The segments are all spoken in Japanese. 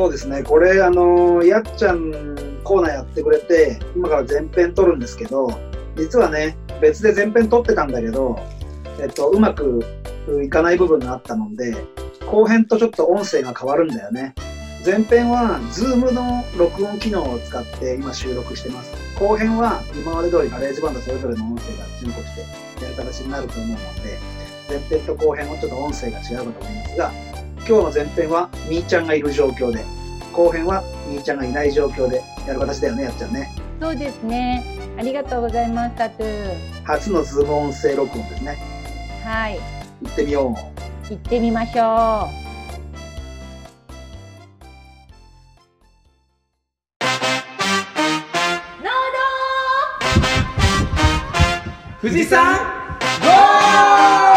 そうですね。これ、あの、やっちゃんコーナーやってくれて、今から前編撮るんですけど、実はね、別で前編撮ってたんだけど、えっと、うまくいかない部分があったので、後編とちょっと音声が変わるんだよね。前編は Zoom の録音機能を使って今収録してます。後編は今まで通りガレージバンドそれぞれの音声が準備してやる形になると思うので、前編と後編はちょっと音声が違うかと思いますが、今日の前編はみーちゃんがいる状況で、後編はみーちゃんがいない状況でやる形だよね、やっちゃんね。そうですね。ありがとうございます、タトゥー。初のズーム音声録音ですね。はい。行ってみよう。行ってみましょう。富士山ゴー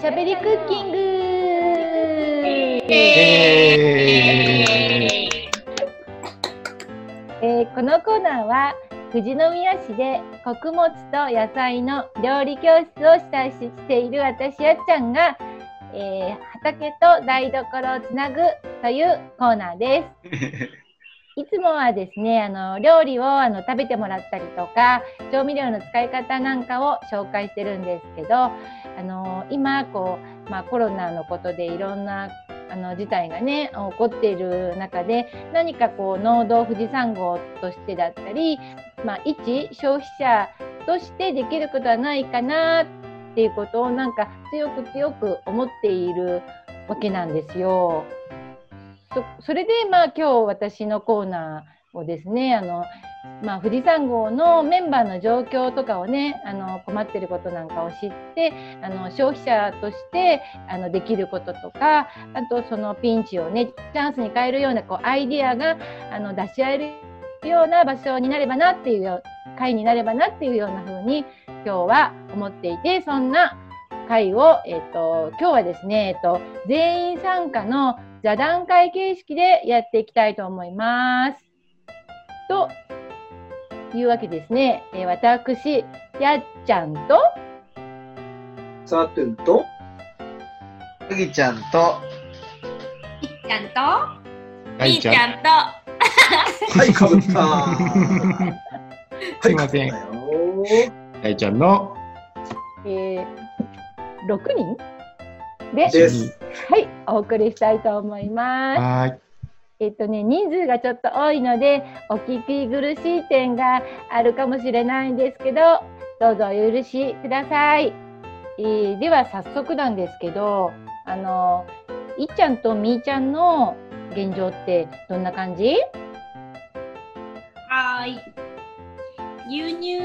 しゃべりクッキング。えーこのコーナーは富士宮市で穀物と野菜の料理教室をしたししている私やっちゃんが、えー畑と台所をつなぐというコーナーです。いつもはですね、あの料理をあの食べてもらったりとか、調味料の使い方なんかを紹介してるんですけど、あの今こうまあコロナのことでいろんなあの事態がね起こっている中で何かこう農道富士山号としてだったり、まあ、一消費者としてできることはないかなっていうことをなんか強く強く思っているわけなんですよ。そそれでまあ今日私のコーナーをですねあの、まあ、富士山号のメンバーの状況とかをねあの困ってることなんかを知ってあの消費者としてあのできることとかあとそのピンチをねチャンスに変えるようなこうアイディアがあの出し合えるような場所になればなっていう会になればなっていうような風に今日は思っていてそんな会を、えっと今日はですね、えっと全員参加の座談会形式でやっていきたいと思います。というわけですね、えー私やっちゃんとさてと、むぎちゃんと、いっちゃんと、はいいいちゃんと、はい、かぶった。はい、すいません。被ったよ大ちゃんのえー、6人？で、です。はい、お送りしたいと思います。はーい。えっとね、人数がちょっと多いので、お聞き苦しい点があるかもしれないんですけど、どうぞお許しください。えーでは早速なんですけど、あの、いっちゃんとみーちゃんの現状ってどんな感じ？はーい。牛乳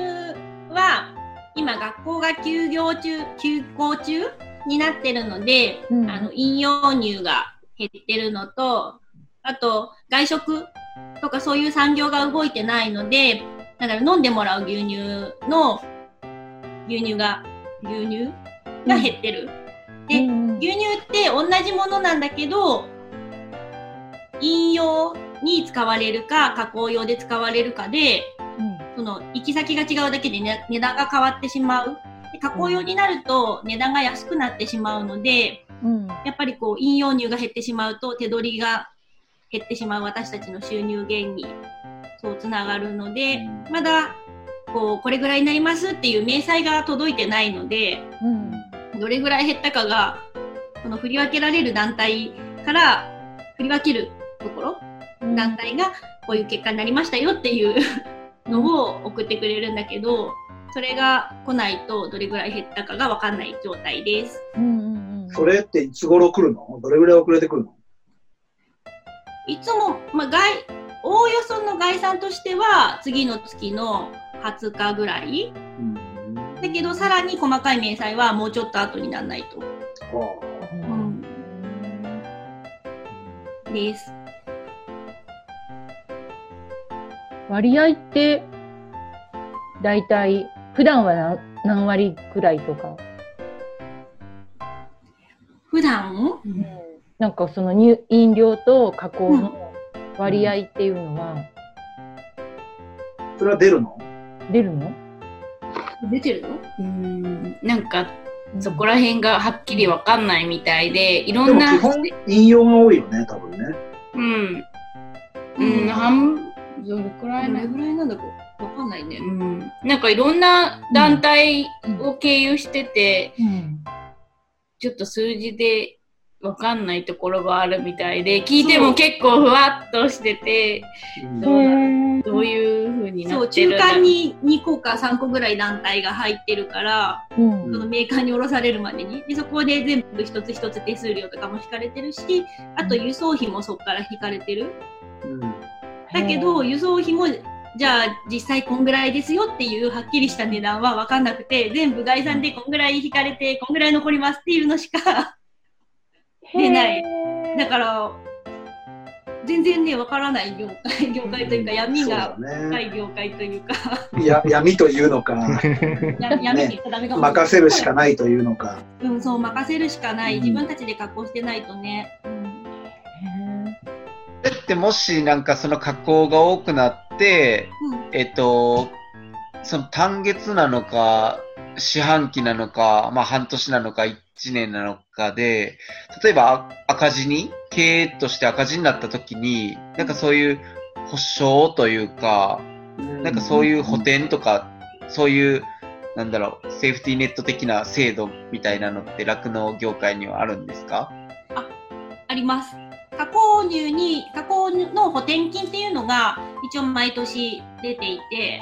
は、今学校が休業中、休校中になってるので、うん。あの、飲用乳が減ってるのと、あと、外食とかそういう産業が動いてないので、だから飲んでもらう牛乳の、牛乳が、牛乳が減ってる。でうん。牛乳って同じものなんだけど、飲用に使われるか、加工用で使われるかで、その行き先が違うだけで、ね、値段が変わってしまう。で加工用になると値段が安くなってしまうので、うん。やっぱりこう飲用乳が減ってしまうと手取りが減ってしまう私たちの収入源にそうつながるので、まだこうこれぐらいになりますっていう明細が届いてないので、うん。どれぐらい減ったかが、その振り分けられる団体から振り分けるところ、うん。団体がこういう結果になりましたよっていうのを送ってくれるんだけど、それが来ないとどれぐらい減ったかがわかんない状態です。うんうんうんそれっていつ頃来るの？どれぐらい遅れてくるの？いつも、まあ、外、おおよその概算としては次の月の20日ぐらい。だけどさらに細かい明細はもうちょっと後にならないと。はうんです。割合ってだいたい普段は何何割くらいとか、普段？なんかその乳飲料と加工の割合っていうのは、あそれは出るの？出るの？出てるの？うん。なんかそこら辺がはっきりわかんないみたいでいろでんなも基本、引用が多いよね、多分ね。うん。ううんん。半どれくらいなどれぐらいなんだかわかんないね。うんなんかいろんな団体を経由してて、うん。ちょっと数字でわかんないところがあるみたいで、聞いても結構ふわっとしてて、うんどうなどういう風になそう、ってるんだ中間に2個か3個ぐらい団体が入ってるから、うん。そのメーカーに卸されるまでに。で、そこで全部一つ一つ手数料とかも引かれてるし、あと輸送費もそこから引かれてる。うんだけど、輸送費も、じゃあ実際こんぐらいですよっていうはっきりした値段は分かんなくて、全部概算でこんぐらい引かれて、こんぐらい残りますっていうのしか、出ない。だから、全然ね、分からない業界、業界というか闇が深ね。い業界というか、いや闇というのか、や闇って言ったらダメかもしれない任せるしかないというのか。うん、そう、任せるしかない。うん。自分たちで加工してないとね。うんてもしなんかその加工が多くなって、えっと、その単月なのか、四半期なのか、まあ半年なのか、一年なのかで、例えばあ赤字に、経営として赤字になった時に、なんかそういう保証というか、なんかそういう補填とか、そういう、なんだろう、セーフティーネット的な制度みたいなのって酪農業界にはあるんですか？あります。加工乳に、加工の補填金っていうのが一応毎年出ていて、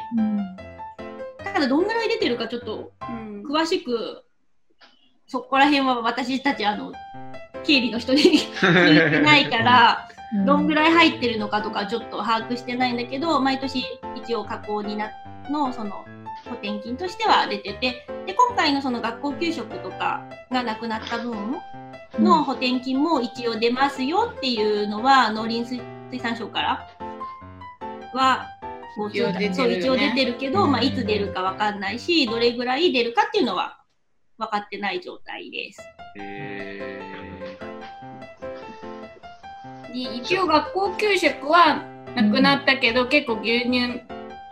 ただどんぐらい出てるかちょっとうん。詳しく、そこら辺は私たちあの、経理の人に 聞いてないから、どんぐらい入ってるのかとかちょっと把握してないんだけど、毎年一応加工になのその補填金としては出てて、で、今回のその学校給食とかがなくなった分の補填金も一応出ますよっていうのは農林水水産省からはね。そう一応出てるけど、うん。まあ、いつ出るかわかんないし、どれぐらい出るかっていうのは分かってない状態です。一応学校給食はなくなったけど、結構牛乳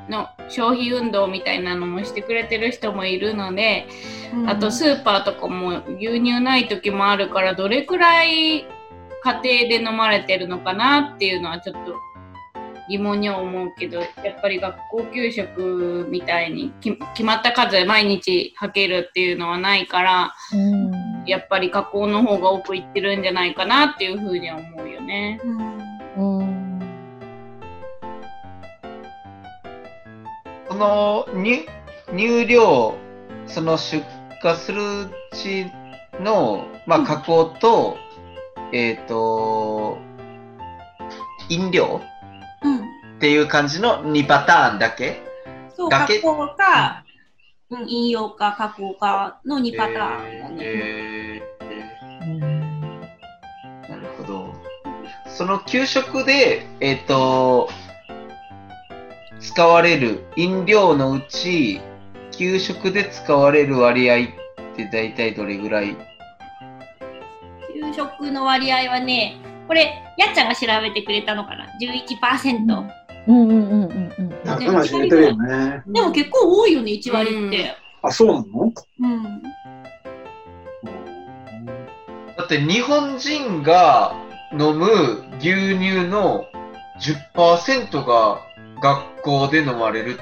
の消費運動みたいなのもしてくれてる人もいるので、あとスーパーとかも牛乳ない時もあるからどれくらい家庭で飲まれてるのかなっていうのはちょっと疑問には思うけどやっぱり学校給食みたいにき決まった数毎日はけるっていうのはないからうん。やっぱり加工の方が多くいってるんじゃないかなっていうふうには思うよね。うんの入入量、その出荷するうちの、まあ、加工と、えっ、と、飲料うん。っていう感じの2パターンだけ？そう、だけ？加工か、うん、引用か加工かの2パターンだね。えうんー。なるほど。その給食で、えっ、と、使われる飲料のうち、給食で使われる割合って大体どれぐらい？給食の割合はね、これ、やっちゃんが調べてくれたのかな ?11%。うんうんうんうんうん仲間知れてるよね。でも結構多いよね、1割って。あ、そうなの？うん。だって日本人が飲む牛乳の10%が学校で飲まれる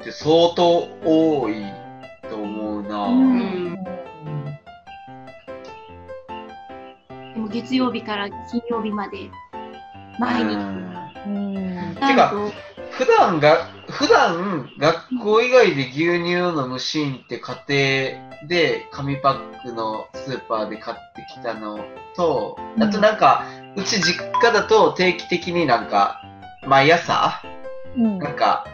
って相当多いと思うな。ん。でも月曜日から金曜日まで、毎日。うん。てか普段が、普段学校以外で牛乳を飲むシーンって家庭で紙パックのスーパーで買ってきたのと、あとなんか、うち実家だと定期的になんか、毎朝、うん。なんか、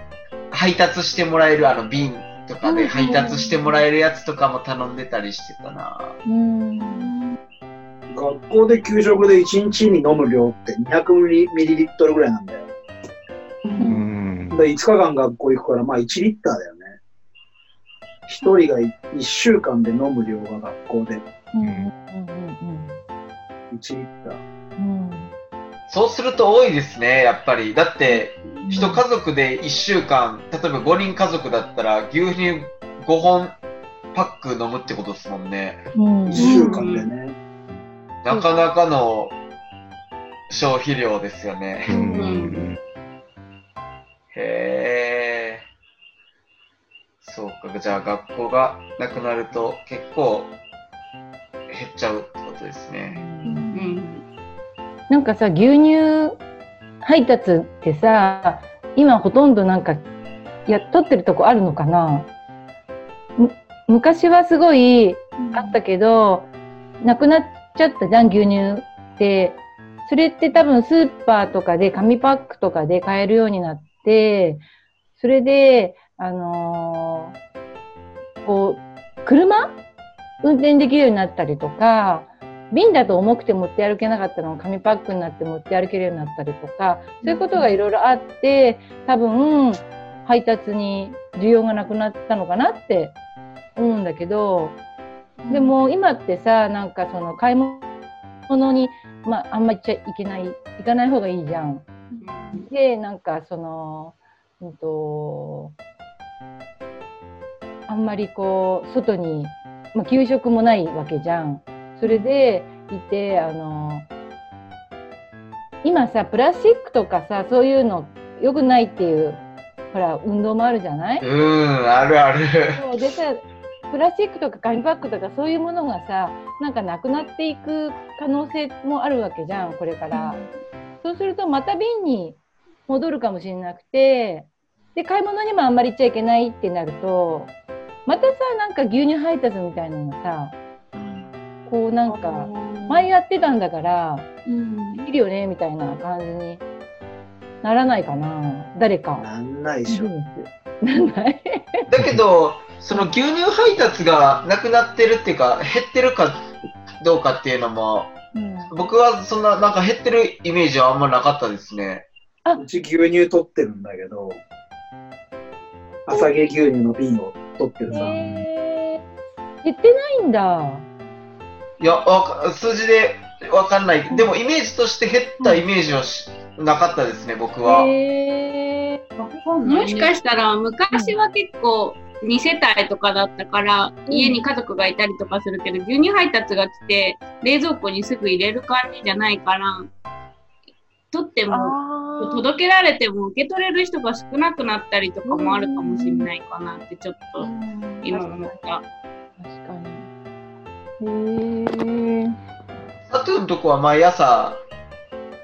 配達してもらえるあの瓶とかで配達してもらえるやつとかも頼んでたりしてたな。うん。学校で給食で1日に飲む量って200ミリリットルぐらいなんだよ。うん。で5日間学校行くから、まあ1リッターだよね。1人が1週間で飲む量が学校で。うん。うん。1リッター。うん。そうすると多いですね、やっぱり。だって、一家族で1週間、例えば5人家族だったら牛乳5本パック飲むってことですもんね。1週間でね。なかなかの消費量ですよね。うんへえ。そうか、じゃあ学校がなくなると結構減っちゃうってことですね。うんなんかさ牛乳配達ってさ今ほとんどなんかや取ってるとこあるのかな？む昔はすごいあったけど、なくなっちゃったじゃん牛乳って。それって多分スーパーとかで紙パックとかで買えるようになってそれであのーこう車運転できるようになったりとか瓶だと重くて持って歩けなかったのが紙パックになって持って歩けるようになったりとかそういうことがいろいろあって多分配達に需要がなくなったのかなって思うんだけどでも今ってさなんかその買い物に、まあ、あんま行っちゃいけない行かない方がいいじゃん。でなんかそのうんとあんまりこう外に、まあ、給食もないわけじゃん。それでいてあの今さプラスチックとかさそういうの良くないっていうほら運動もあるじゃない、うーん、あるある。そうでさプラスチックとか紙パックとかそういうものがさなんかなくなっていく可能性もあるわけじゃんこれから。そうするとまた瓶に戻るかもしれなくてで買い物にもあんまり行っちゃいけないってなるとまたさなんか牛乳配達みたいなのがさこうなんか前やってたんだからうんできるよねみたいな感じにならないかな誰か。なんないでしょ。なんない だけど、その牛乳配達がなくなってるっていうか、減ってるかどうかっていうのも、うん僕はそんな、なんか減ってるイメージはあんまなかったですね。うち牛乳取ってるんだけど、朝毛牛乳の瓶を取ってるさ。減ってないんだ。いや、わか数字でわかんない。でもイメージとして減ったイメージはしなかったですね、僕は。へもしかしたら昔は結構2世帯とかだったから、家に家族がいたりとかするけど牛乳配達が来て冷蔵庫にすぐ入れる感じじゃないから取ってーも届けられても受け取れる人が少なくなったりとかもあるかもしれないかなってちょっと今思った。確かに。へえ。サトゥのとこは毎朝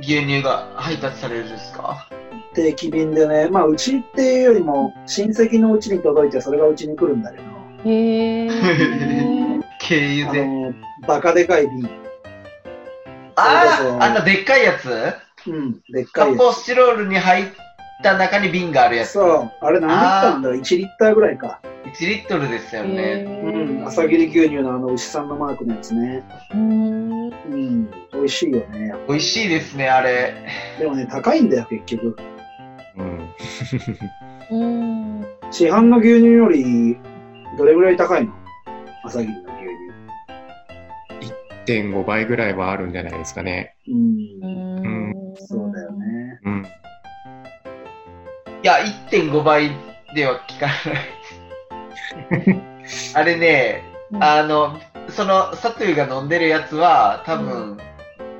牛乳が配達されるんですか定期便でね、まあうちっていうよりも親戚のうちに届いてそれがうちに来るんだけど、へえ。あ経由で。の、バカでかい瓶。ああ、あんなでっかいやつ？うん、でっかいや発泡スチロールに入った中に瓶があるやつ。つ。そう、あれ何リッターなんだろう ?1 リッターぐらいか。1リットルですよね。うん、朝霧牛乳のあの牛さんのマークのやつね。うん。うん、美味しいよね。美味しいですね、あれ。でもね、高いんだよ、結局。うん。うん。市販の牛乳より、どれぐらい高いの？朝霧の牛1.5倍ぐらいはあるんじゃないですかね。乳。うん、うん。そうだよ。ね。うん。いや、1.5倍では効かない。あれね、あの、その、サトゥが飲んでるやつは、多分、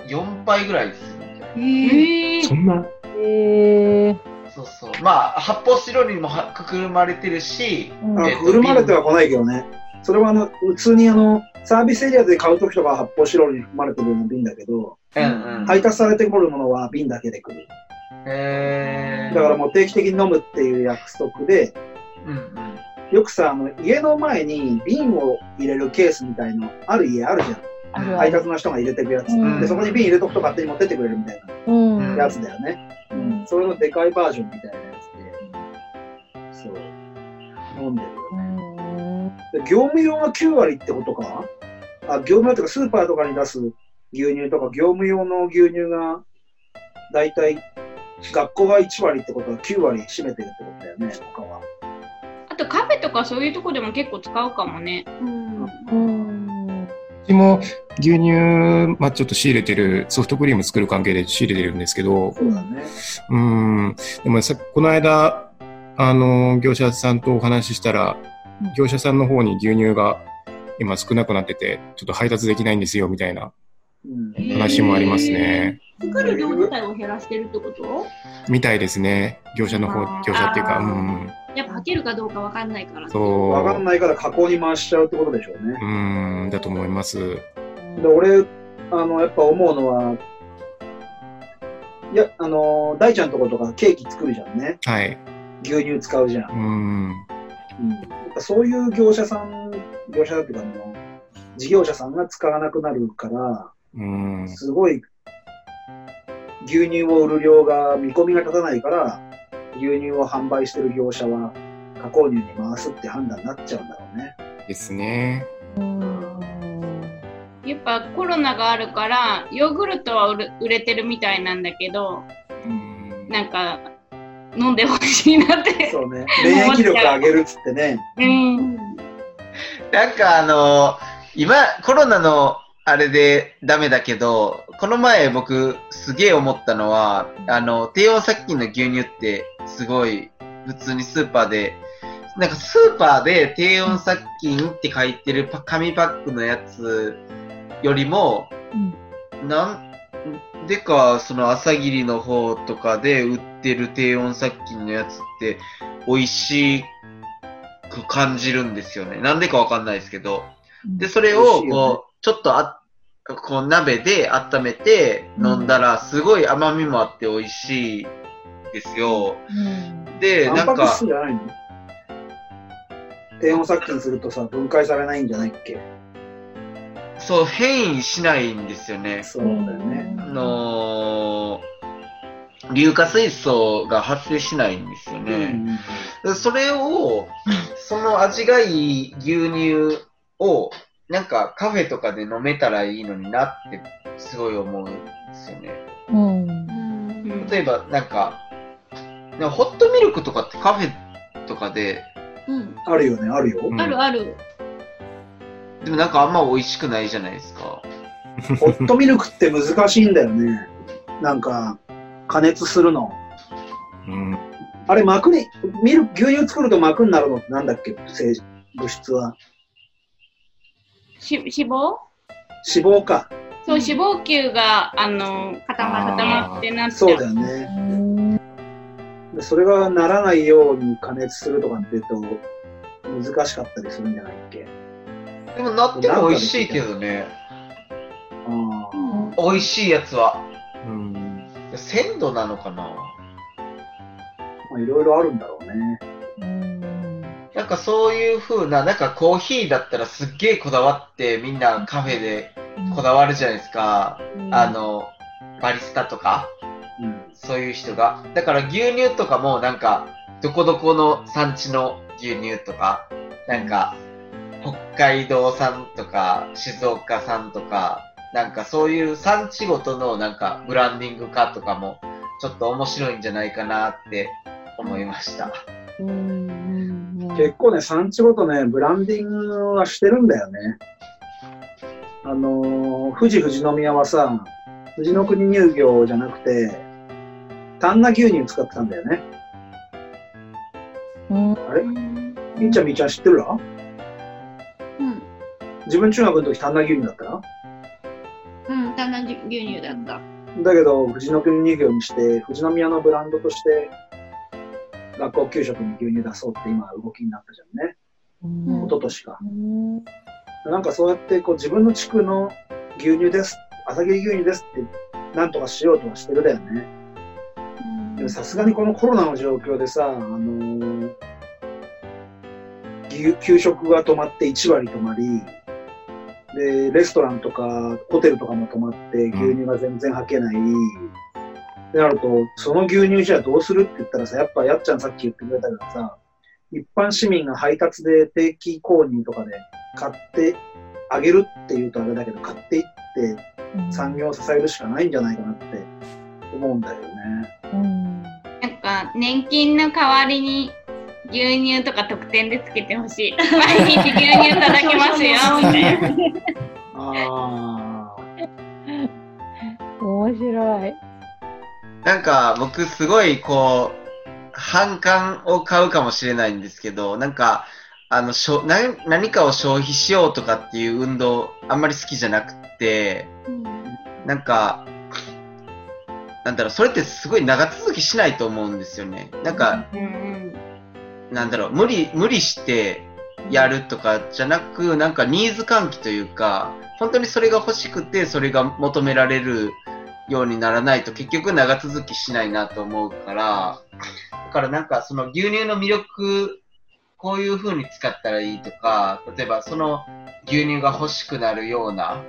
4倍ぐらいです。えーそんな？へえ。そうそう。まあ、発泡スチロールにもはくくまれてるし、あえっとくるまれては来ないけどね。それはあの、普通にあの、サービスエリアで買うときとかは発泡スチロールに含まれてるような瓶だけど、うんうん。配達されてくるものは瓶だけで来る。えー、だからもう定期的に飲むっていう約束で、うんうん。よくさ、あの、家の前に瓶を入れるケースみたいの、ある家あるじゃん。配達の人が入れてくやつ。うんで、そこに瓶入れとくと勝手に持ってってくれるみたいうん。なやつだよね。うんそれのでかいバージョンみたいなやつで、そう、飲んでるよね。で業務用が9割ってことか？あ、業務用とかスーパーとかに出す牛乳とか業務用の牛乳が、だいたい学校が1割ってことは9割占めてるってことだよね、他は。あとカフェとかそういうとこでも結構使うかもね。うん。うん。うも牛乳、まあ、ちょっと仕入れてる、ソフトクリーム作る関係で仕入れてるん。ですけど、そうだね。うん、でもさ、この間、あの、業者さん。とお話ししたらうん、業者さん。の方に牛乳が今少なくなってて、ちょっと配達できないん。ですよ、みたいなうん。話もありますね。作る量自体を減らしてるってことみたいですね。業者の方業者っていうか、うん、やっぱ履けるかどうかわかんないから。そう。わかんないから加工に回しちゃうってことでしょうね。うん、だと思います。で、俺、あの、やっぱ思うのは、いや、あの、大ちゃんとことかケーキ作るじゃんね。はい。牛乳使うじゃん。うん、うん。やっぱそういう業者さん、業者だっていうか、あの、事業者さんが使わなくなるから、うん、すごい、牛乳を売る量が見込みが立たないから、牛乳を販売してる業者は、加工乳に回すって判断になっちゃうんだろうね。ですね。やっぱコロナがあるから、ヨーグルトは売れてるみたいなんだけど、うんなんか、飲んでほしいなって。そうね。免疫力上げるっつってね。うん。なんかあの、今、コロナのあれでダメだけど、この前僕すげえ思ったのは、あの、低温殺菌の牛乳ってすごい普通にスーパーで、なんかスーパーで低温殺菌って書いてるパ紙パックのやつよりも、なんでかその朝霧の方とかで売ってる低温殺菌のやつって美味しく感じるんですよね。なんでかわかんないですけど。で、それをこう、ちょっとあ、こう鍋で温めて飲んだら、すごい甘みもあって美味しいですよ。で、タンパクなんか、質じゃないの？低温殺菌するとさ、分解されないんじゃないっけ？そう、変異しないんですよね。そうだよね。あのー硫化水素が発生しないんですよね。でそれを、その味がいい牛乳を、なんかカフェとかで飲めたらいいのになって、すごい思うんですよね。うんうん例えば、なんか、なんかホットミルクとかってカフェとかで、うん。あるよね、あるよ。うんあるある。でもなんかあんま美味しくないじゃないですか。ホットミルクって難しいんだよね。なんか、加熱するの。うん、あれ、膜に、ミルク、牛乳作ると膜になるのってなんだっけ成物質は。し脂肪？脂肪か。そう、脂肪球が、あの、固ま固まってなっちゃそうだよね。でそれがならないように加熱するとかって言うと、難しかったりするんじゃないっけ？でもなっても美味しいけどね。ああ。美味しいやつは。うん、鮮度なのかな？まあ、いろいろあるんだろうね。なんかそういう風な、なんかコーヒーだったらすっげえこだわってみんなカフェでこだわるじゃないですか。あの、バリスタとか、うん。そういう人が。だから牛乳とかもなんか、どこどこの産地の牛乳とか、なんか、北海道産とか、静岡産とか、なんかそういう産地ごとのなんかブランディング化とかも、ちょっと面白いんじゃないかなって思いました。結構ね、産地ごとね、ブランディングはしてるんだよね。あのー富士富士宮はさ、富士の国乳業じゃなくて、丹那牛乳使ってたんだよね。あれ？みっちゃんみっちゃん知ってるらうん。自分中学の時丹那牛乳だったらうん。だんだん牛乳だった。だけど、富士の国乳業にして、富士宮のブランドとして、学校給食に牛乳出そうって今動きになったじゃんね。ん一昨年か。なんかそうやってこう自分の地区の牛乳です、朝霧牛乳ですってなんとかしようとはしてるだよね。でもさすがにこのコロナの状況でさ、あのー牛給食が止まって1割止まり、で、レストランとかホテルとかも止まって牛乳が全然履けない。ってなると、その牛乳じゃあどうするって言ったらさ、やっぱやっちゃんさっき言ってくれたけどさ、一般市民が配達で定期購入とかで買ってあげるっていうとあれだけど、買っていって産業を支えるしかないんじゃないかなって思うんだよね。なんか、年金の代わりに、牛乳とか特典でつけてほしい。毎日牛乳い。ただけますよ、みたい。な。あ面白い。なんか僕すごい。こう、反感を買うかもしれない。んですけど、なんか、あの、しょ何何かを消費しようとかってい。う運動、あんまり好きじゃなくて、なんか、なんだろう、それってすごい長続きしないと思うんですよね。なんか、なんだろう、無理、無理してやるとかじゃなく、なんかニーズ喚起というか、本当にそれが欲しくて、それが求められるようにならないと結局長続きしないなと思うから、だからなんかその牛乳の魅力、こういう風に使ったらいいとか、例えばその牛乳が欲しくなるような、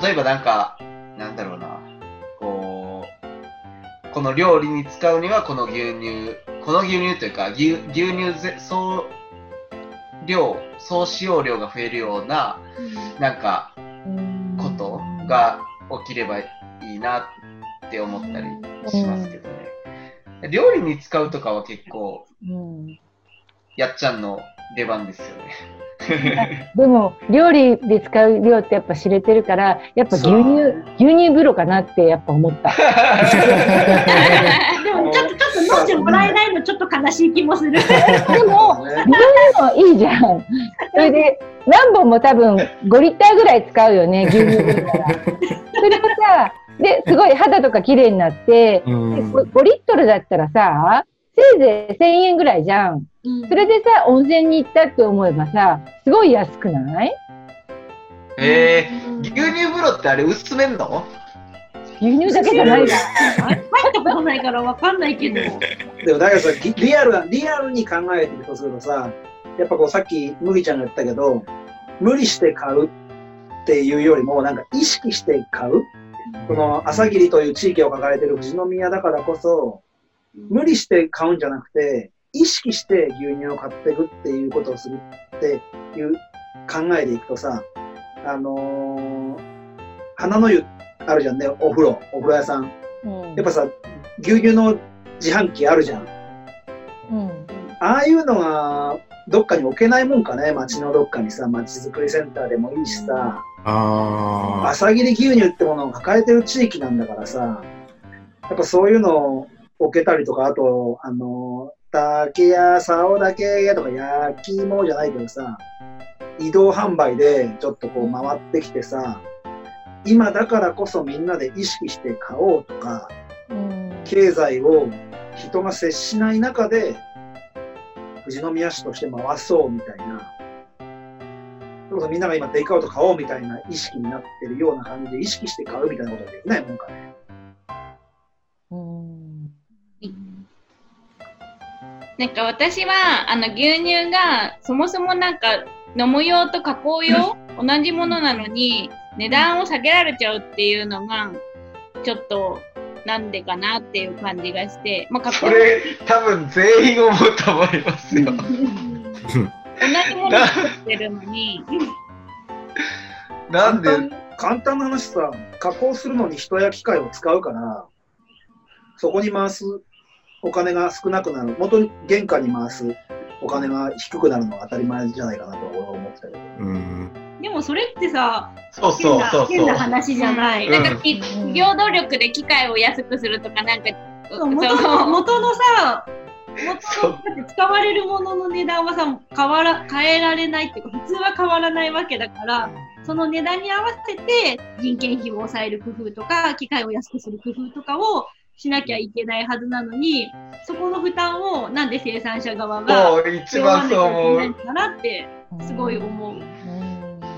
例えばなんか、なんだろうな、この料理に使うにはこの牛乳、この牛乳というか牛牛乳ぜ総量、総使用量が増えるような、なんか、ことが起きればいいなって思ったりしますけどね。料理に使うとかは結構、うんやっちゃんの出番ですよね。でも料理で使う量ってやっぱ知れてるからやっぱ牛乳牛乳風呂かなってやっぱ思った。でもちょっと、ちょっと飲んでもらえないのちょっと悲しい気もする。でもね牛乳もいいじゃん。それで何本も多分5リッターぐらい使うよね牛乳風呂なら。それをさですごい肌とか綺麗になって、うでん 5, 5リットルだったらさせいぜい1000円ぐらいじゃん。それでさ温泉に行ったって思えばさすごい安くない？えー、牛乳風呂ってあれ薄めんの？牛乳だけじゃないじゃん。入ったことないからわかんないけど。でもだけどさ、リリアルな、リアルに考えてみるとするとさ、やっぱこうさっき麦ちゃんが言ったけど、無理して買うっていうよりも、なんか意識して買う？この朝霧という地域を抱えてる富士宮だからこそ、無理して買うんじゃなくて、意識して牛乳を買っていくっていうことをするっていう考えでいくとさ、あのー花の湯あるじゃんね、お風呂、お風呂屋さん。うんやっぱさ、牛乳の自販機あるじゃん。うんああいうのがどっかに置けないもんかね、街のどっかにさ、街づくりセンターでもいいしさ、あ朝霧牛乳ってものを抱えてる地域なんだからさ、やっぱそういうのを置けたりとか、あと、あの、竹や竿だけとか焼き芋じゃないけどさ、移動販売でちょっとこう回ってきてさ、今だからこそみんなで意識して買おうとか、うん経済を人が接しない中で、富士宮市として回そうみたいな、それこそみんなが今テイクアウト買おうみたいな意識になってるような感じで意識して買うみたいなことができないもんかね。なんか私はあの牛乳がそもそもなんか飲む用と加工用同じものなのに値段を下げられちゃうっていうのがちょっとなんでかなっていう感じがして、まあ、加工それ、多分全員思うと思いますよ。同じものを作ってるのに。なんで、簡単な話さ、加工するのに人や機械を使うから、そこに回すお金が少なくなる、元に原価に回すお金が低くなるのが当たり前じゃないかなとは俺は思ってたけど。うん。でもそれってさ、そうそう。そうそう。変な。話じゃない。うん。なんかき企業努力で機械を安くするとかなんかそう元の元のさ、元のだって使われるものの値段はさ変わら変えられないっていうか普通は変わらないわけだからその値段に合わせて人件費を抑える工夫とか機械を安くする工夫とかをしなきゃいけないはずなのにそこの負担をなんで生産者側が一番そう思う背負わなきゃいけないの。かなってすごい思う。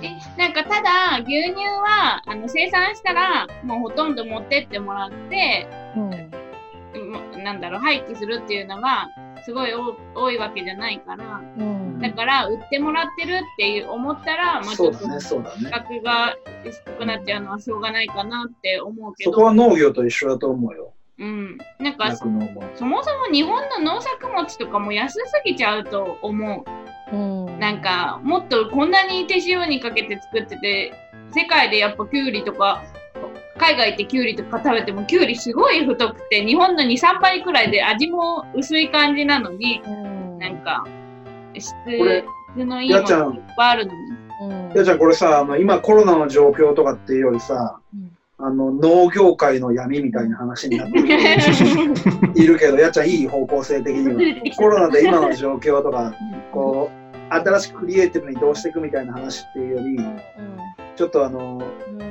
えなんかただ牛乳はあの生産したらもうほとんど持ってってもらってまなんだろう廃棄するっていうのがすごい多多いわけじゃないからうんだから売ってもらってるっていう思ったら、まあ、ちょっと。価格が低くなっちゃうのはしょうがないかなって思うけど、そこは農業と一緒だと思うよ。うん、なんか。そもそも日本の農作物とかも安すぎちゃうと思う。うんなんかもっとこんなに手塩にかけて作ってて世界でやっぱキュウリとか海外ってキュウリとか食べてもキュウリすごい太くて日本の23倍くらいで味も薄い感じなのにうんなんか質のいいもやっちゃんのいっぱいあるのに。やじゃあこれさ、あの今コロナの状況とかっていうよりさ、あの農業界の闇みたいな話になって いるけど、やっちゃんいい方向性的には。コロナで今の状況とか、こう、新しくクリエイティブにどうしていくみたいな話っていうより、ちょっとあの、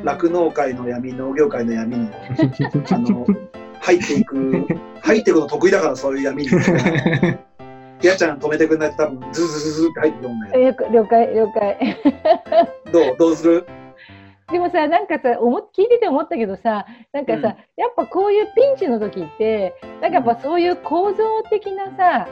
酪農界の闇、農業界の闇に、あの、入っていく、入っていくの得意だからそういう闇に。やちゃん止めてくんないと多分ズズズズって入ってくるんだよ。了解、了解。どうどうする？でもさ、なんかさ、思聞いてて思ったけどさ、なんかさ、うん、やっぱこういうピンチの時って、なんかやっぱそういう構造的なさ、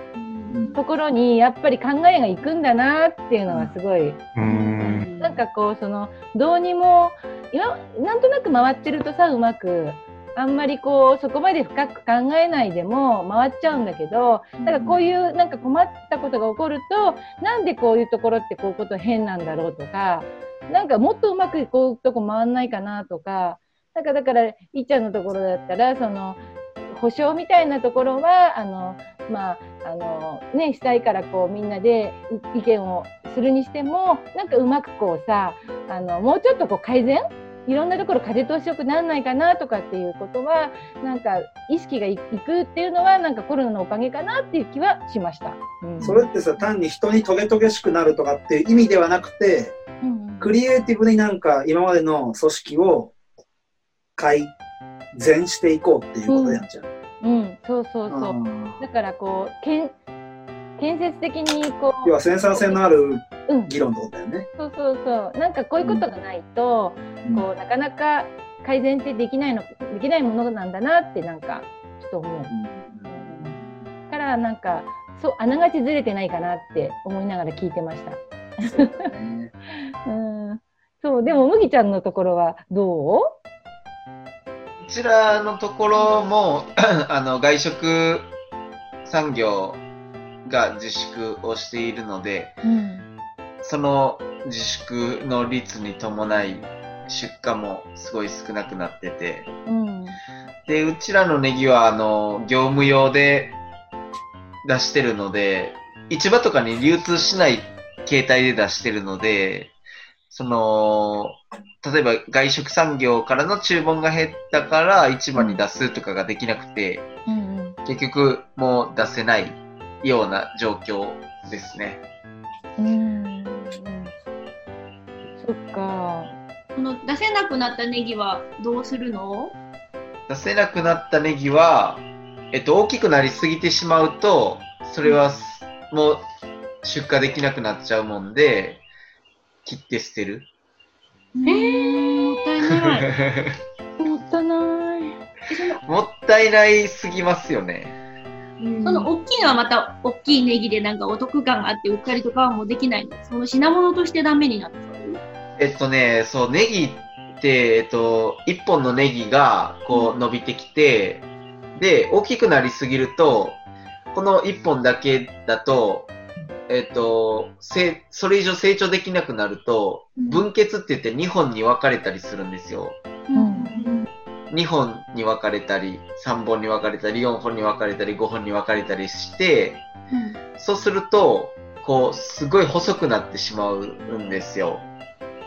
うん、ところにやっぱり考えがいくんだなっていうのがすごい、うん、なんかこう、その、どうにも、今、なんとなく回ってるとさ、うまく、あんまりこうそこまで深く考えないでも回っちゃうんだけどだからこういうなんか困ったことが起こるとなんでこういうところってこういうこと変なんだろうとかなんかもっとうまくこういうとこ回んないかなとかなんかだからいっちゃんのところだったらその保証みたいなところはあのまああのねしたいからこうみんなで意見をするにしてもなんかうまくこうさあのもうちょっとこう改善？いろんなところ風通しよくならないかなとかっていうことはなんか意識がいくっていうのはなんかコロナのおかげかなっていう気はしました、うん、それってさ単に人にトゲトゲしくなるとかっていう意味ではなくて、クリエイティブになんか今までの組織を改善していこうっていうことやっちゃう。うん、うん、そうそうそう。だからこうけん建設的にこう要はセンサー性のある議論ってことだよね、うん、そうそうそう。なんかこういうことがないと、うん、こうなかなか改善ってできないのできないものなんだなってなんかちょっと思う、うん、からなんかそうあながちずれてないかなって思いながら聞いてました。うん、そうでも麦ちゃんのところはどう？こちらのところもあの外食産業が自粛をしているので、うん、その自粛の率に伴い出荷もすごい少なくなってて、うん、でうちらのネギはあの業務用で出してるので市場とかに流通しない形態で出してるのでその例えば外食産業からの注文が減ったから市場に出すとかができなくて、うんうん、結局もう出せないような状況ですね。うん。そっか。この出せなくなったネギはどうするの？出せなくなったネギは、えっと、大きくなりすぎてしまうと、それはもう出荷できなくなっちゃうもんで、切って捨てる。えー、もったいない。もったいない。もったいないすぎますよね。その大きいのはまた大きいネギでなんかお得感があって売ったりとかはもうできないんです。その品物としてダメになってえっとね、そう、ネギって、えっと、一本のネギがこう伸びてきて、で、大きくなりすぎると、この一本だけだと、えっと、せそれ以上成長できなくなると、分血って言って2本に分かれたりするんですよ。うん2本に分かれたり、3本に分かれたり、4本に分かれたり、5本に分かれたりして、うん、そうすると、こう、すごい細くなってしまうんですよ。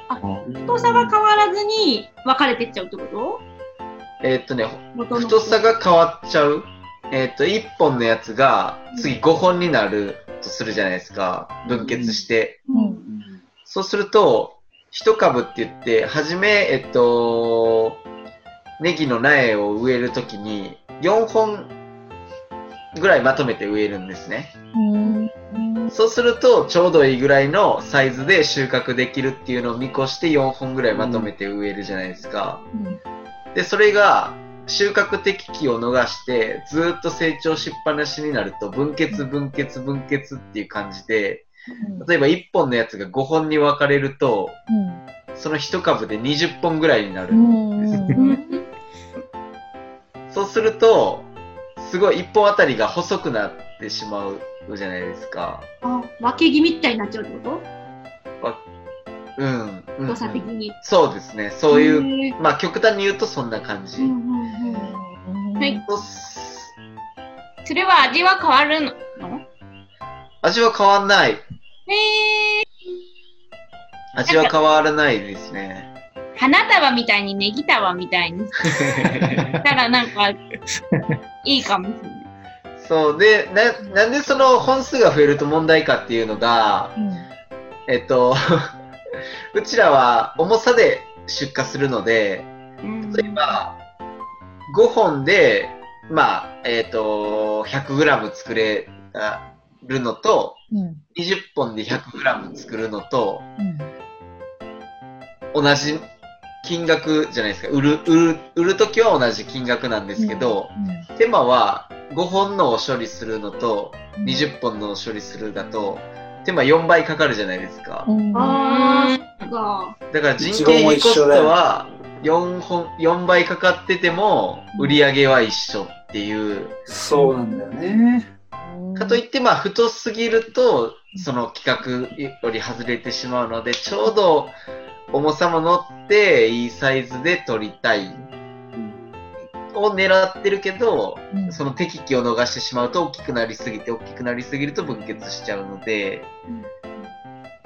あ、太さが変わらずに分かれてっちゃうってこと？えー、っとね、太さが変わっちゃう。えー、っと、1本のやつが次5本になるとするじゃないですか。分結して。うんうん、そうすると、1株って言って、はじめ、えっと、ネギの苗を植えるときに4本ぐらいまとめて植えるんですね。そうするとちょうどいいぐらいのサイズで収穫できるっていうのを見越して4本ぐらいまとめて植えるじゃないですか。で、それが収穫的期を逃してずっと成長しっぱなしになると分血分血分血っていう感じで例えば1本のやつが5本に分かれると、その1株で20本ぐらいになるんです。そうすると、すごい一本あたりが細くなってしまうじゃないですか。あ、分け気味みたいになっちゃうってこと？うん。太さ的に、そうですね。そういう、まあ極端に言うとそんな感じ。うんうんうん、はい。それは味は変わるの？味は変わんない。へ味は変わらないですね。花束みたいにネギ束みたいに したらなんかいいかもしれない。そうでな、なんでその本数が増えると問題かっていうのが、うんえっと、うちらは重さで出荷するので、うん。例えば、5本で、まあ、えっ、と、100g 作れるのと、うん。20本で 100g 作るのと、うん。同じ金額じゃないですか。売る、売る、売るときは同じ金額なんですけど、手間は5本のを処理するのと、うん。20本のを処理するだと、手間4倍かかるじゃないですか。うんあー、そっか。だから人件費コストは4本、4倍かかってても、売り上げは一緒っていう。そうなんだよね。かといって、まあ、太すぎると、その企画より外れてしまうので、ちょうど重さも乗って、いいサイズで取りたい。を狙ってるけど、うんその適期を逃してしまうと大きくなりすぎて、大きくなりすぎると分血しちゃうので、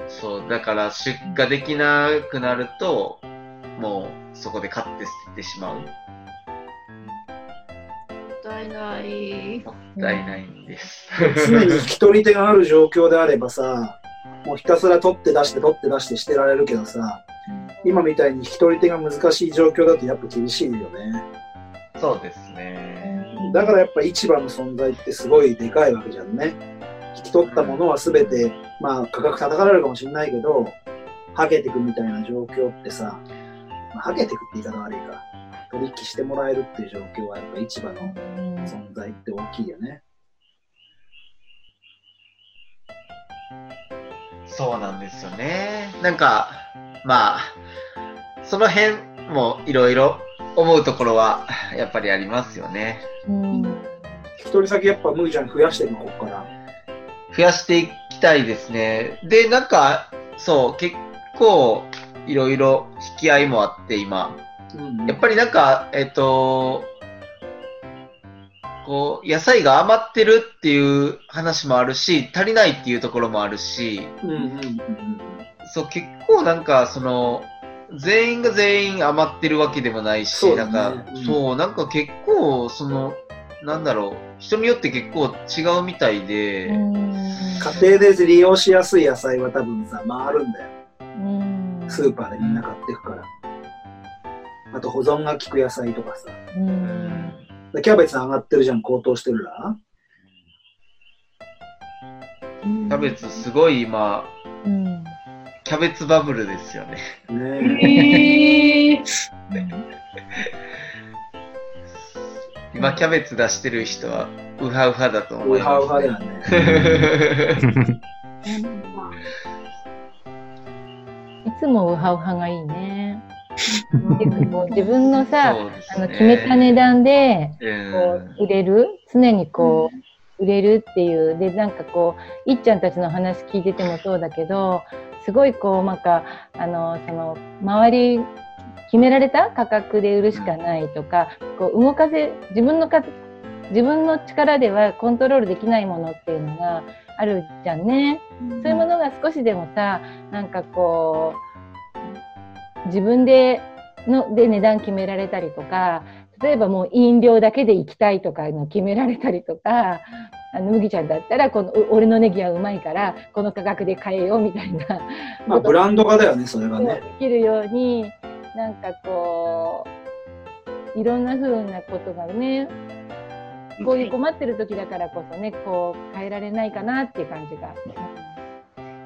そう、だから出荷できなくなると、もうそこで買って捨ててしまう。ももったいない。ったいないんです。常に引き取り手がある状況であればさ、もうひたすら取って出して取って出してしてられるけどさ、今みたいに引き取り手が難しい状況だとやっぱ厳しいよね。そうですね。だからやっぱ市場の存在ってすごいでかいわけじゃんね。引き取ったものは全て、まあ価格叩かれるかもしれないけど、はげてくみたいな状況ってさ、まあ、はげてくって言い方悪いか。取引してもらえるっていう状況はやっぱ市場の存在って大きいよね。そうなんですよね。なんか、まあ、その辺もいろいろ思うところはやっぱりありますよね。うん引き取り先やっぱむーちゃん増やしてるの、ここから。増やしていきたいですね。で、なんか、そう、結構いろいろ引き合いもあって今。うんやっぱりなんか、えっと、こう、野菜が余ってるっていう話もあるし、足りないっていうところもあるし、うんうんうんそう、結構なんか、その、全員が全員余ってるわけでもないし、なんか、ねうんそう、なんか結構、その、なんだろう、人によって結構違うみたいで、家庭で利用しやすい野菜は多分さ、回るんだよ。うんスーパーでみんな買っていくから。あと保存が効く野菜とかさ。キャベツ上がってるじゃん、高騰してるら。キャベツすごい今、うんキャベツバブルですよね。ね今キャベツ出してる人はウハウハだとえ。思いウハウます、ハだよね。いつもウハウハがいいね。自分のさ、ねあの決めた値段でうんこう売れる、常にこう売れるっていう、でなんかこういっちゃんたちの話聞いててもそうだけど、すごいこうなんかあのその周り決められた価格で売るしかないとか、こう動かせ自分のか自分の力ではコントロールできないものっていうのがあるじゃんね。そういうものが少しでもさ、なんかこう、自分でので値段決められたりとか、例えばもう飲料だけで行きたいとかのを決められたりとか、あの麦ちゃんだったらこのお俺のネギはうまいからこの価格で買えようみたいなまあ、ブランド化だよね、それがでね。きるようになんかこういろんな風なことがねこういう困ってる時だからこそねこう変えられないかなっていう感じが。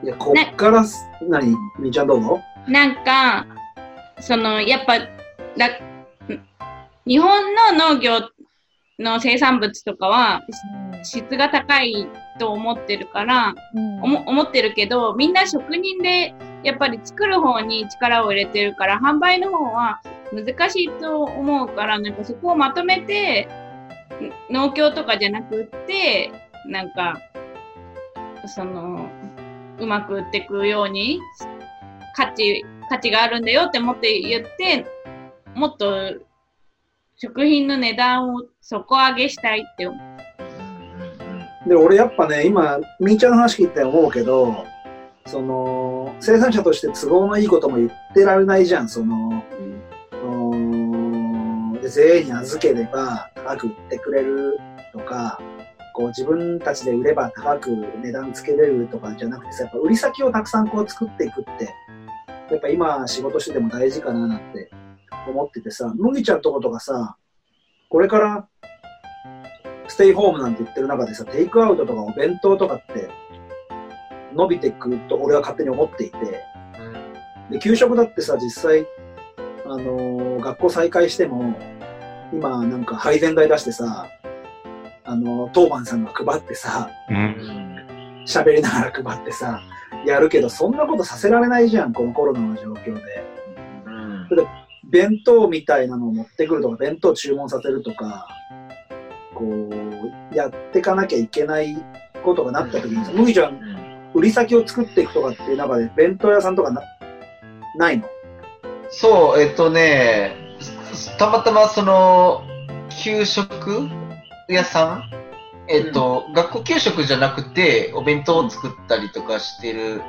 いや、こっからす、何？みーちゃんどうぞ。なんか、その、やっぱ、だ日本の農業の生産物とかは質が高いと思ってるから、うん。おも思ってるけど、みんな職人でやっぱり作る方に力を入れてるから、販売の方は難しいと思うから、なんかそこをまとめて、ん農協とかじゃなくって、なんか、その、うまく売っていくように、価値、価値があるんだよって思って言って、もっと食品の値段を底上げしたいって思う。で、俺やっぱね、今、みーちゃんの話聞いて思うけど、その、生産者として都合のいいことも言ってられないじゃん、その、で税に預ければ高く売ってくれるとか、こう自分たちで売れば高く値段つけれるとかじゃなくてさ、やっぱ売り先をたくさんこう作っていくって、やっぱ今仕事してても大事かななんて思っててさ、麦ちゃんとことかさ、これからステイホームなんて言ってる中でさ、テイクアウトとかお弁当とかって伸びていくと俺は勝手に思っていて、で給食だってさ、実際、あのー、学校再開しても、今なんか配膳代出してさ、あの、当番さんが配ってさ、喋、うん、りながら配ってさ、やるけど、そんなことさせられないじゃん、このコロナの状況で。うん、弁当みたいなのを持ってくるとか、弁当注文させるとか、こう、やっていかなきゃいけないことがなった時にさ、麦ちゃん、売り先を作っていくとかっていう中で、弁当屋さんとかなないの？そう、えっとね、たまたまその、給食屋さん？えっと、うん、学校給食じゃなくて、お弁当を作ったりとかしてる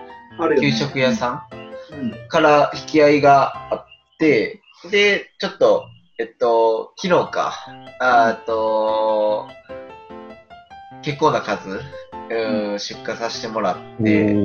給食屋さん。から引き合いがあって、で、ちょっと、えっと、昨日か、あと、結構な数、うん、出荷させてもらって、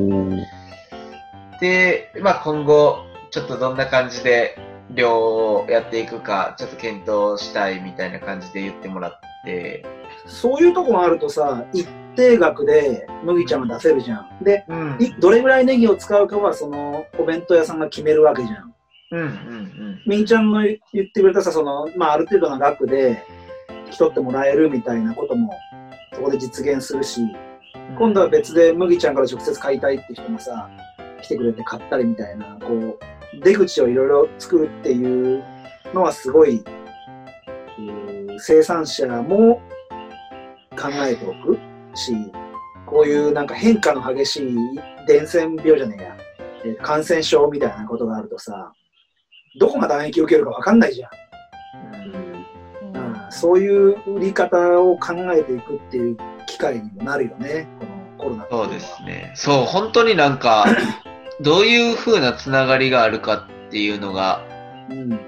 で、まあ今後、ちょっとどんな感じで量をやっていくか、ちょっと検討したいみたいな感じで言ってもらって、そういうとこがあるとさ、一定額で麦ちゃんが出せるじゃん。で、うん、どれぐらいネギを使うかは、その、お弁当屋さんが決めるわけじゃん。うんうんうん。みーちゃんの言ってくれたさ、その、まあ、ある程度の額で引き取ってもらえるみたいなことも、そこで実現するし、今度は別で麦ちゃんから直接買いたいって人もさ、来てくれて買ったりみたいな、こう、出口をいろいろ作るっていうのはすごい、生産者も考えておくし、こういうなんか変化の激しい伝染病じゃねえや、感染症みたいなことがあるとさ、どこが打撃を受けるか分かんないじゃん。うん、うん、そういう売り方を考えていくっていう機会にもなるよね、このコロナそうですね。そう、本当になんか、どういうふうなつながりがあるかっていうのが、うん、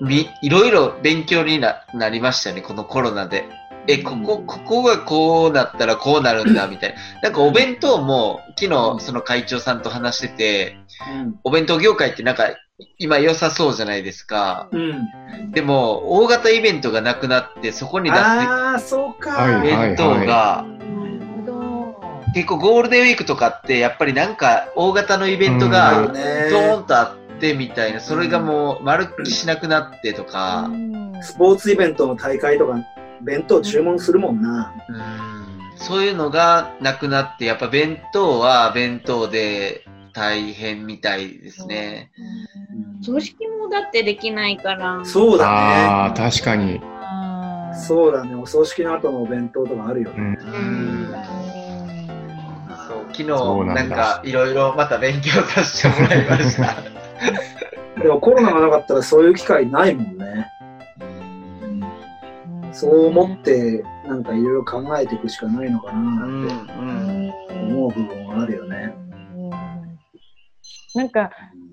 みいろいろ勉強にななりましたね、このコロナで。え、ここ、ここがこうなったらこうなるんだ、みたいな。なんかお弁当も、昨日その会長さんと話してて、うん、お弁当業界ってなんか今良さそうじゃないですか。うん、でも、大型イベントがなくなって、そこに出すあそうか。弁当が、結構ゴールデンウィークとかって、やっぱりなんか大型のイベントがドーンとあってみたいな、それがもう丸っきしなくなってとか。スポーツイベントの大会とか、弁当注文するもんな。そういうのがなくなって、やっぱ弁当は弁当で大変みたいですね。葬式もだってできないから。そうだね。ああ、確かに。そうだね。お葬式の後のお弁当とかあるよね。うん。そう昨日なんかいろいろまた勉強させてもらいました。でもコロナがなかったらそういう機会ないもんね。そう思ってなんかいろいろ考えていくしかないのかなって思う部分はあるよね。なんか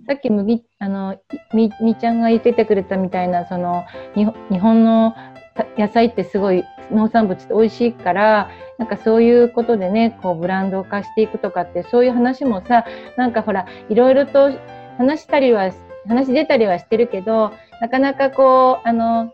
さっき麦あのみみちゃんが言っててくれたみたいなその日本の野菜ってすごい農産物って美味しいからなんかそういうことでねこうブランド化していくとかってそういう話もさなんかほらいろいろと話したりは話出たりはしてるけどなかなかこうあの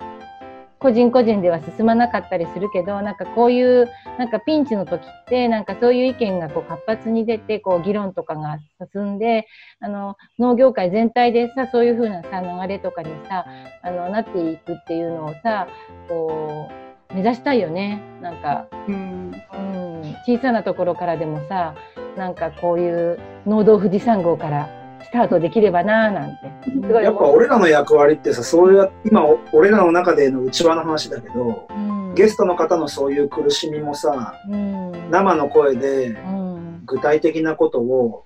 個人個人では進まなかったりするけどなんかこういうなんかピンチの時ってなんかそういう意見がこう活発に出てこう議論とかが進んであの農業界全体でさそういう風なさ流れとかにさあのなっていくっていうのをさこう目指したいよね。なんか、うん、うん、小さなところからでもさなんかこういう農道富士山号からスタートできればなーなんて。やっぱ俺らの役割ってさ、そういう、今俺らの中での内輪の話だけど、うん、ゲストの方のそういう苦しみもさ、うん、生の声で具体的なことを、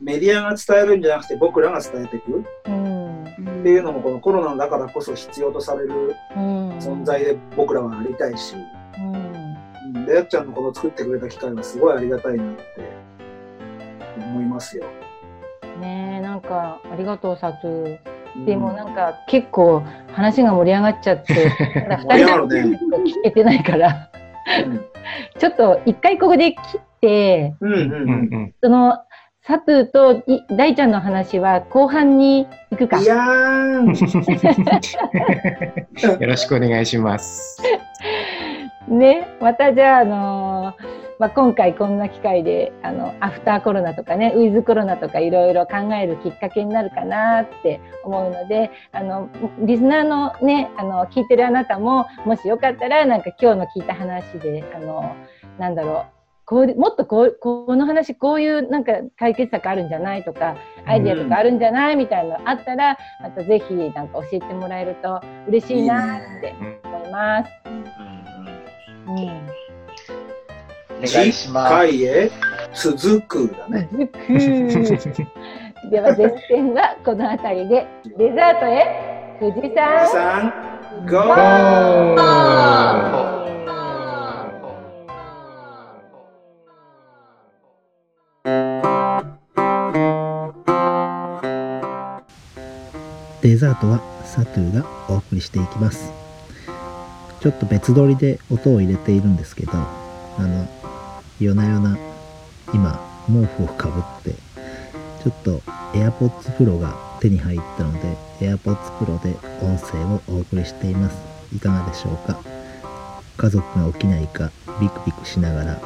メディアが伝えるんじゃなくて僕らが伝えていく、っていうのもこのコロナだからこそ必要とされる存在で僕らはありたいし、でやっちゃんのこの作ってくれた機会はすごいありがたいなって思いますよ。ね。え、なんか、ありがとう、さつ。でもなんか結構話が盛り上がっちゃって、2人で聞けてないから、うん、ちょっと一回ここで切って、うんうんうん、そのサトゥと大ちゃんの話は後半に行くか。いやー。よろしくお願いします。ね、またじゃあ、あのーまあ、今回こんな機会であのアフターコロナとかねウィズコロナとかいろいろ考えるきっかけになるかなって思うのであのリスナーのねあの聞いてるあなたももしよかったらなんか今日の聞いた話であのなんだろうこうもっとこうこの話こういうなんか解決策あるんじゃないとかアイデアとかあるんじゃない、みたいなのあったらまたぜひなんか教えてもらえると嬉しいなって思います。うん。お願いします。回へ続くだね。では、絶戦はこの辺りで、デザートへ富士山。富士山、ゴーデザートはサトゥがお送りしていきます。ちょっと別撮りで音を入れているんですけど、あの、夜な夜な今毛布をかぶってちょっと AirPods Pro が手に入ったので AirPods Pro で音声をお送りしています。いかがでしょうか？家族が起きないかビクビクしながら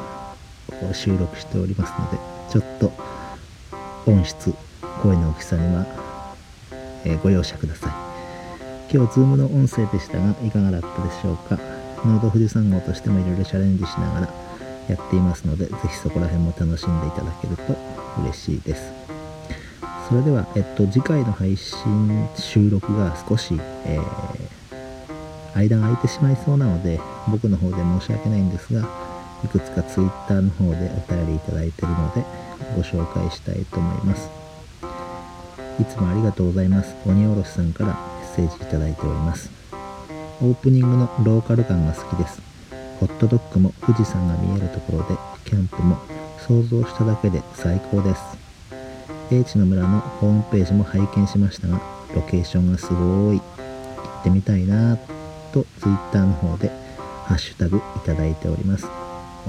収録しておりますのでちょっと音質声の大きさには、え、ご容赦ください。今日 Zoom の音声でしたがいかがだったでしょうか？ノード富士山号としてもいろいろチャレンジしながらやっていますので、ぜひそこら辺も楽しんでいただけると嬉しいです。それでは、えっと、次回の配信収録が少し、えー、間が空いてしまいそうなので、僕の方で申し訳ないんですが、いくつか Twitter の方でお便りいただいているので、ご紹介したいと思います。いつもありがとうございます。鬼おろしさんからメッセージいただいております。オープニングのローカル感が好きです。ホットドッグも富士山が見えるところでキャンプも想像しただけで最高です。英知の村のホームページも拝見しましたがロケーションがすごい。行ってみたいなと Twitter の方でハッシュタグいただいております。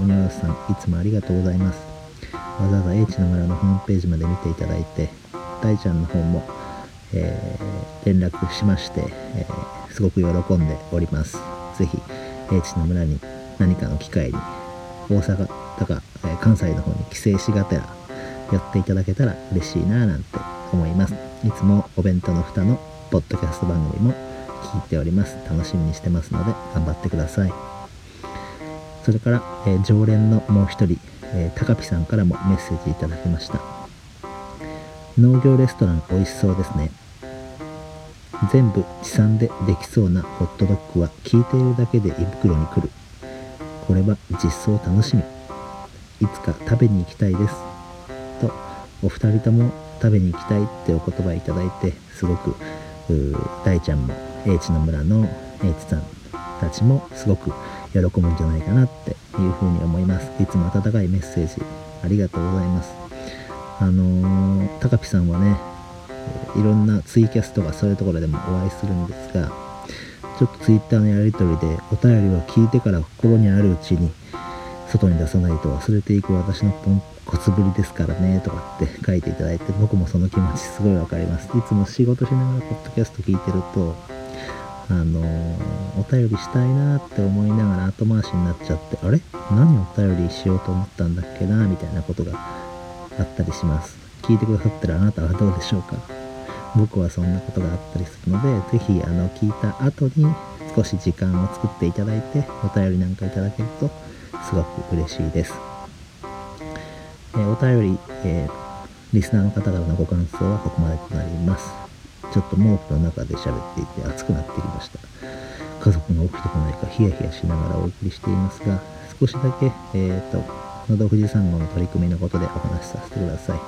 鬼おろさんいつもありがとうございます。わざわざ英知の村のホームページまで見ていただいて大ちゃんの方も、えー、連絡しまして、えー、すごく喜んでおります。ぜひ英知の村に何かの機会に大阪とか、え関西の方に帰省しがてらやっていただけたら嬉しいななんて思います。いつもお弁当の蓋のポッドキャスト番組も聞いております。楽しみにしてますので頑張ってください。それから、えー、常連のもう一人、えー、高ピさんからもメッセージいただきました。農業レストラン美味しそうですね。全部地産でできそうなホットドッグは聞いているだけで胃袋に来るこれは実装楽しみいつか食べに行きたいですとお二人とも食べに行きたいってお言葉いただいてすごく大ちゃんも英知の村の英知さんたちもすごく喜ぶんじゃないかなっていうふうに思います。いつも温かいメッセージありがとうございます。あのー、高ピさんはねいろんなツイキャスとかそういうところでもお会いするんですがちょっと Twitter のやり取りでお便りを聞いてから心にあるうちに外に出さないと忘れていく私のポンコツぶりですからねとかって書いていただいて僕もその気持ちすごいわかります。いつも仕事しながらポッドキャスト聞いてるとあのー、お便りしたいなって思いながら後回しになっちゃってあれ？何お便りしようと思ったんだっけなみたいなことがあったりします。聞いてくださってるあなたはどうでしょうか？僕はそんなことがあったりするので、ぜひあの聞いた後に少し時間を作っていただいて、お便りなんかいただけるとすごく嬉しいです。えー、お便り、えー、リスナーの方からのご感想はここまでとなります。ちょっと毛布の中で喋っていて暑くなってきました。家族が起きてこないかヒヤヒヤしながらお送りしていますが、少しだけ、えっ、ー、と、のど富士山号の取り組みのことでお話しさせてください。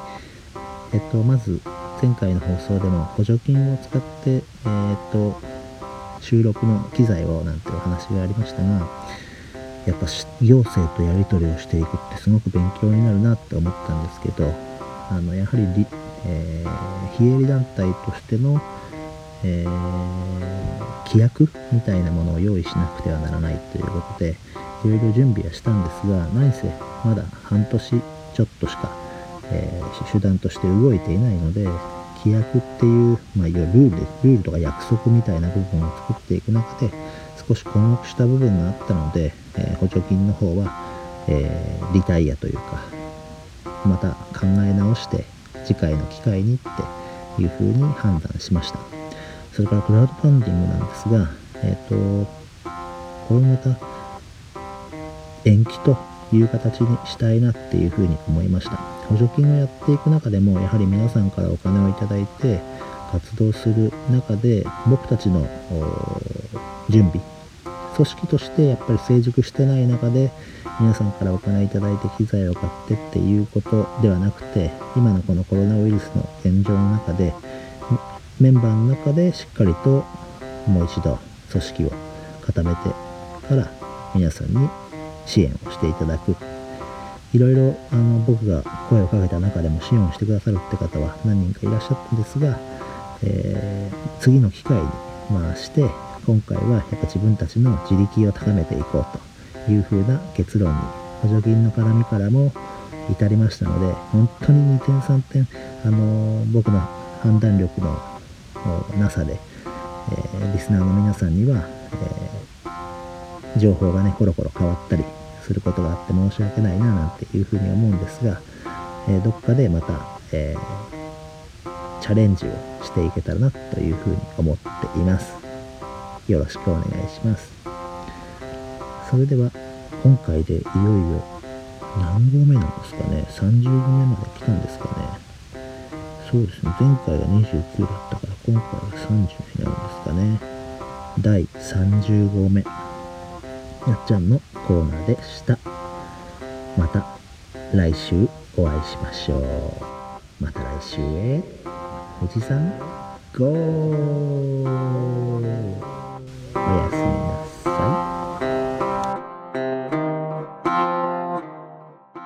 えっと、まず、前回の放送でも補助金を使って、えー、と、収録の機材をなんてお話がありましたが、やっぱ行政とやり取りをしていくってすごく勉強になるなって思ったんですけど、あのやはりり、えー、非営利団体としての、えー、規約みたいなものを用意しなくてはならないということでいろいろ準備はしたんですが何せまだ半年ちょっとしか、えー、手段として動いていないので規約っていう、まあ、いわゆるルールルールとか約束みたいな部分を作っていく中で少し困惑した部分があったので、えー、補助金の方は、えー、リタイアというかまた考え直して次回の機会にっていうふうに判断しました。それからクラウドファンディングなんですがえっ、ー、とこれまた延期という形にしたいなっていうふうに思いました。補助金をやっていく中でもやはり皆さんからお金をいただいて活動する中で僕たちの準備組織としてやっぱり成熟してない中で皆さんからお金いただいて機材を買ってっていうことではなくて今のこのコロナウイルスの現状の中でメンバーの中でしっかりともう一度組織を固めてから皆さんに支援をしていただく。いろいろあの僕が声をかけた中でも支援をしてくださるって方は何人かいらっしゃったんですが、えー、次の機会に回して今回はやっぱ自分たちの自力を高めていこうというふうな結論に補助金の絡みからも至りましたので本当に2点3点あの僕の判断力のなさで、えー、リスナーの皆さんには、えー、情報がねコロコロ変わったりすることがあって申し訳ないななんていうふうに思うんですが、えー、どっかでまた、えーチャレンジをしていけたらなというふうに思っています。よろしくお願いします。それでは、今回でいよいよ何号目なんですかね ?30 号目まで来たんですかね？そうですね。前回が29だったから、今回が30になるんですかね。第30号目。やっちゃんのコーナーでした。また来週お会いしましょう。また来週へ。富士山、ゴーおやすみなさい